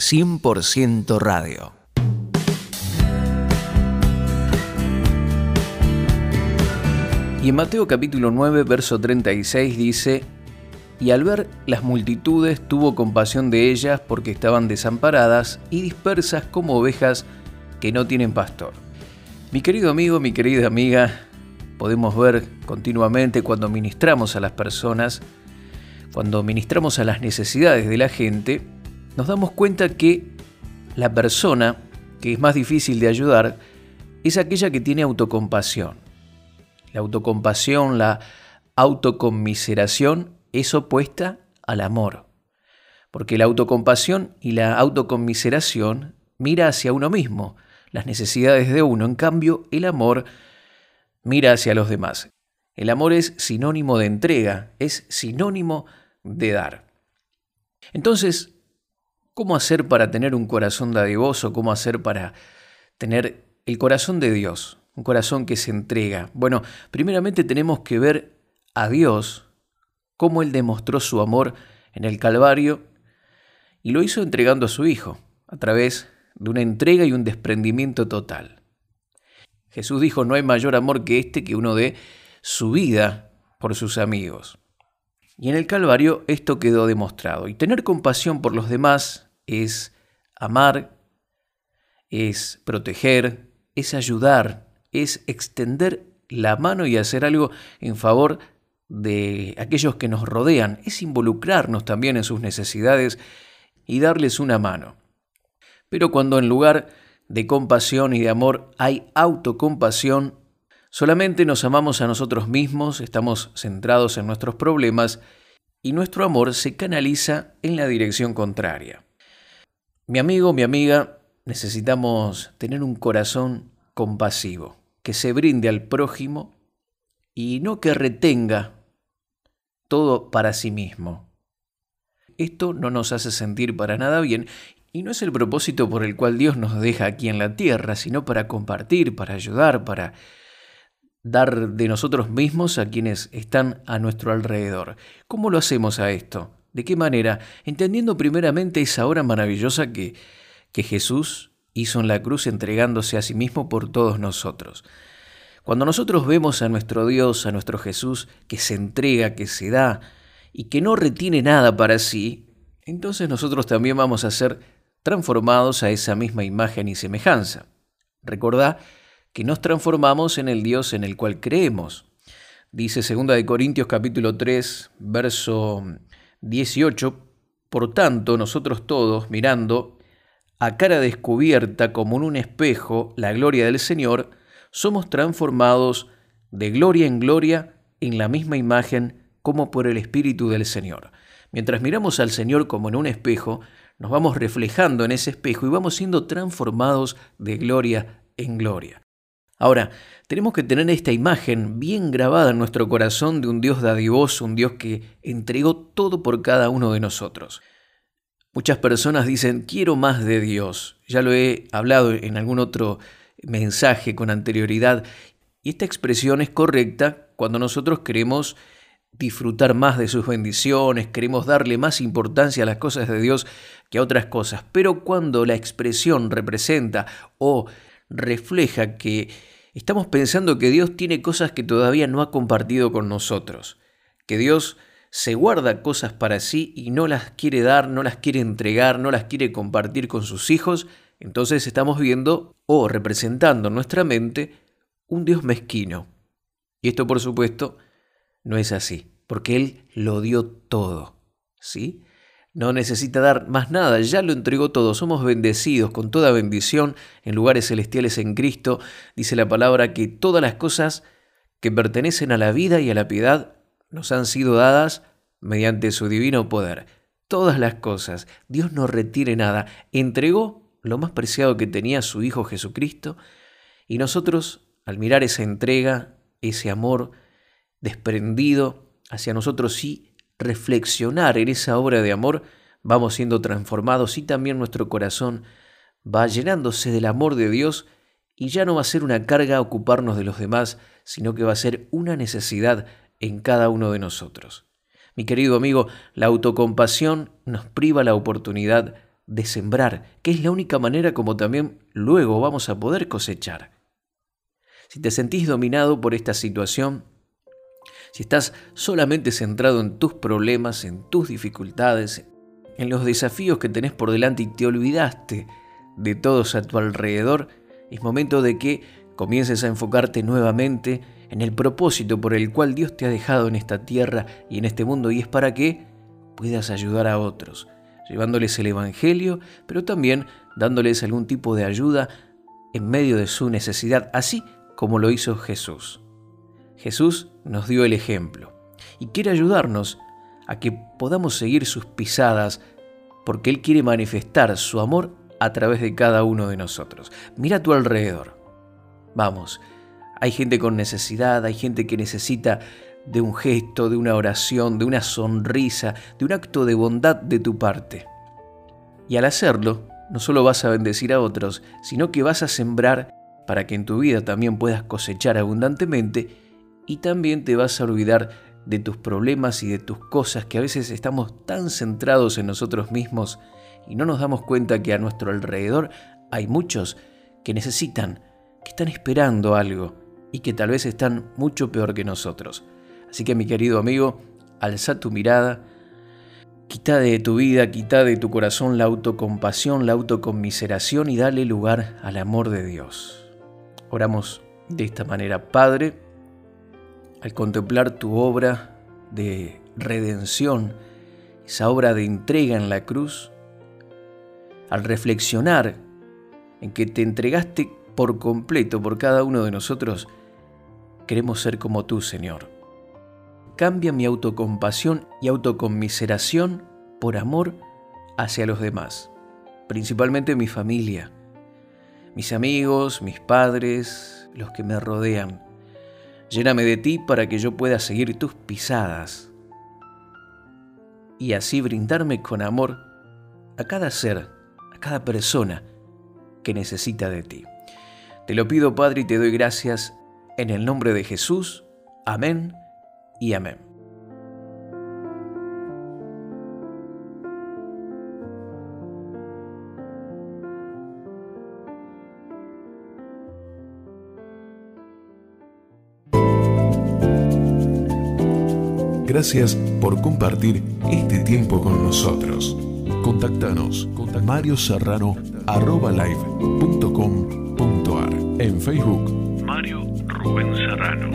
100% radio. Y en Mateo capítulo 9, verso 36 dice, Y al ver las multitudes tuvo compasión de ellas porque estaban desamparadas y dispersas como ovejas que no tienen pastor. Mi querido amigo, mi querida amiga, podemos ver continuamente cuando ministramos a las personas, cuando ministramos a las necesidades de la gente, nos damos cuenta que la persona que es más difícil de ayudar es aquella que tiene autocompasión. La autocompasión, la autoconmiseración es opuesta al amor. Porque la autocompasión y la autoconmiseración mira hacia uno mismo, las necesidades de uno. En cambio, el amor mira hacia los demás. El amor es sinónimo de entrega, es sinónimo de dar. Entonces, ¿cómo hacer para tener un corazón dadivoso? ¿Cómo hacer para tener el corazón de Dios? Un corazón que se entrega. Bueno, primeramente tenemos que ver a Dios, cómo Él demostró su amor en el Calvario y lo hizo entregando a su Hijo, a través de una entrega y un desprendimiento total. Jesús dijo, no hay mayor amor que este que uno dé su vida por sus amigos. Y en el Calvario esto quedó demostrado. Y tener compasión por los demás es amar, es proteger, es ayudar, es extender la mano y hacer algo en favor de aquellos que nos rodean, es involucrarnos también en sus necesidades y darles una mano. Pero cuando en lugar de compasión y de amor hay autocompasión, solamente nos amamos a nosotros mismos, estamos centrados en nuestros problemas y nuestro amor se canaliza en la dirección contraria. Mi amigo, mi amiga, necesitamos tener un corazón compasivo, que se brinde al prójimo y no que retenga todo para sí mismo. Esto no nos hace sentir para nada bien y no es el propósito por el cual Dios nos deja aquí en la tierra, sino para compartir, para ayudar, para dar de nosotros mismos a quienes están a nuestro alrededor. ¿Cómo lo hacemos a esto? ¿De qué manera? Entendiendo primeramente esa obra maravillosa que, que Jesús hizo en la cruz entregándose a sí mismo por todos nosotros. Cuando nosotros vemos a nuestro Dios, a nuestro Jesús, que se entrega, que se da y que no retiene nada para sí, entonces nosotros también vamos a ser transformados a esa misma imagen y semejanza. Recordá que nos transformamos en el Dios en el cual creemos. Dice 2 de Corintios capítulo 3, verso 18, por tanto, nosotros todos, mirando a cara descubierta como en un espejo la gloria del Señor, somos transformados de gloria en gloria en la misma imagen como por el Espíritu del Señor. Mientras miramos al Señor como en un espejo, nos vamos reflejando en ese espejo y vamos siendo transformados de gloria en gloria. Ahora, tenemos que tener esta imagen bien grabada en nuestro corazón de un Dios dadivoso, un Dios que entregó todo por cada uno de nosotros. Muchas personas dicen, quiero más de Dios. Ya lo he hablado en algún otro mensaje con anterioridad. Y esta expresión es correcta cuando nosotros queremos disfrutar más de sus bendiciones, queremos darle más importancia a las cosas de Dios que a otras cosas. Pero cuando la expresión representa o refleja que estamos pensando que Dios tiene cosas que todavía no ha compartido con nosotros, que Dios se guarda cosas para sí y no las quiere dar, no las quiere entregar, no las quiere compartir con sus hijos, entonces estamos viendo o representando en nuestra mente un Dios mezquino. Y esto, por supuesto, no es así, porque Él lo dio todo, ¿sí? No necesita dar más nada, ya lo entregó todo. Somos bendecidos con toda bendición en lugares celestiales en Cristo. Dice la palabra que todas las cosas que pertenecen a la vida y a la piedad nos han sido dadas mediante su divino poder. Todas las cosas. Dios no retire nada. Entregó lo más preciado que tenía su Hijo Jesucristo y nosotros, al mirar esa entrega, ese amor desprendido hacia nosotros sí reflexionar en esa obra de amor, vamos siendo transformados y también nuestro corazón va llenándose del amor de Dios y ya no va a ser una carga ocuparnos de los demás, sino que va a ser una necesidad en cada uno de nosotros. Mi querido amigo, la autocompasión nos priva la oportunidad de sembrar, que es la única manera como también luego vamos a poder cosechar. Si te sentís dominado por esta situación, si estás solamente centrado en tus problemas, en tus dificultades, en los desafíos que tenés por delante y te olvidaste de todos a tu alrededor, es momento de que comiences a enfocarte nuevamente en el propósito por el cual Dios te ha dejado en esta tierra y en este mundo y es para que puedas ayudar a otros, llevándoles el Evangelio, pero también dándoles algún tipo de ayuda en medio de su necesidad, así como lo hizo Jesús. Jesús nos dio el ejemplo y quiere ayudarnos a que podamos seguir sus pisadas porque Él quiere manifestar su amor a través de cada uno de nosotros. Mira a tu alrededor. Vamos, hay gente con necesidad, hay gente que necesita de un gesto, de una oración, de una sonrisa, de un acto de bondad de tu parte. Y al hacerlo, no solo vas a bendecir a otros, sino que vas a sembrar para que en tu vida también puedas cosechar abundantemente y también te vas a olvidar de tus problemas y de tus cosas que a veces estamos tan centrados en nosotros mismos y no nos damos cuenta que a nuestro alrededor hay muchos que necesitan, que están esperando algo y que tal vez están mucho peor que nosotros. Así que mi querido amigo, alza tu mirada, quita de tu vida, quita de tu corazón la autocompasión, la autoconmiseración y dale lugar al amor de Dios. Oramos de esta manera, Padre, al contemplar tu obra de redención, esa obra de entrega en la cruz, al reflexionar en que te entregaste por completo por cada uno de nosotros, queremos ser como tú, Señor cambia mi autocompasión y autoconmiseración por amor hacia los demás, principalmente mi familia, mis amigos, mis padres, los que me rodean. Lléname de ti para que yo pueda seguir tus pisadas y así brindarme con amor a cada ser, a cada persona que necesita de ti. Te lo pido, Padre, y te doy gracias en el nombre de Jesús. Amén y amén. Gracias por compartir este tiempo con nosotros. Contactanos con Mario Serrano en Facebook Mario Rubén Serrano.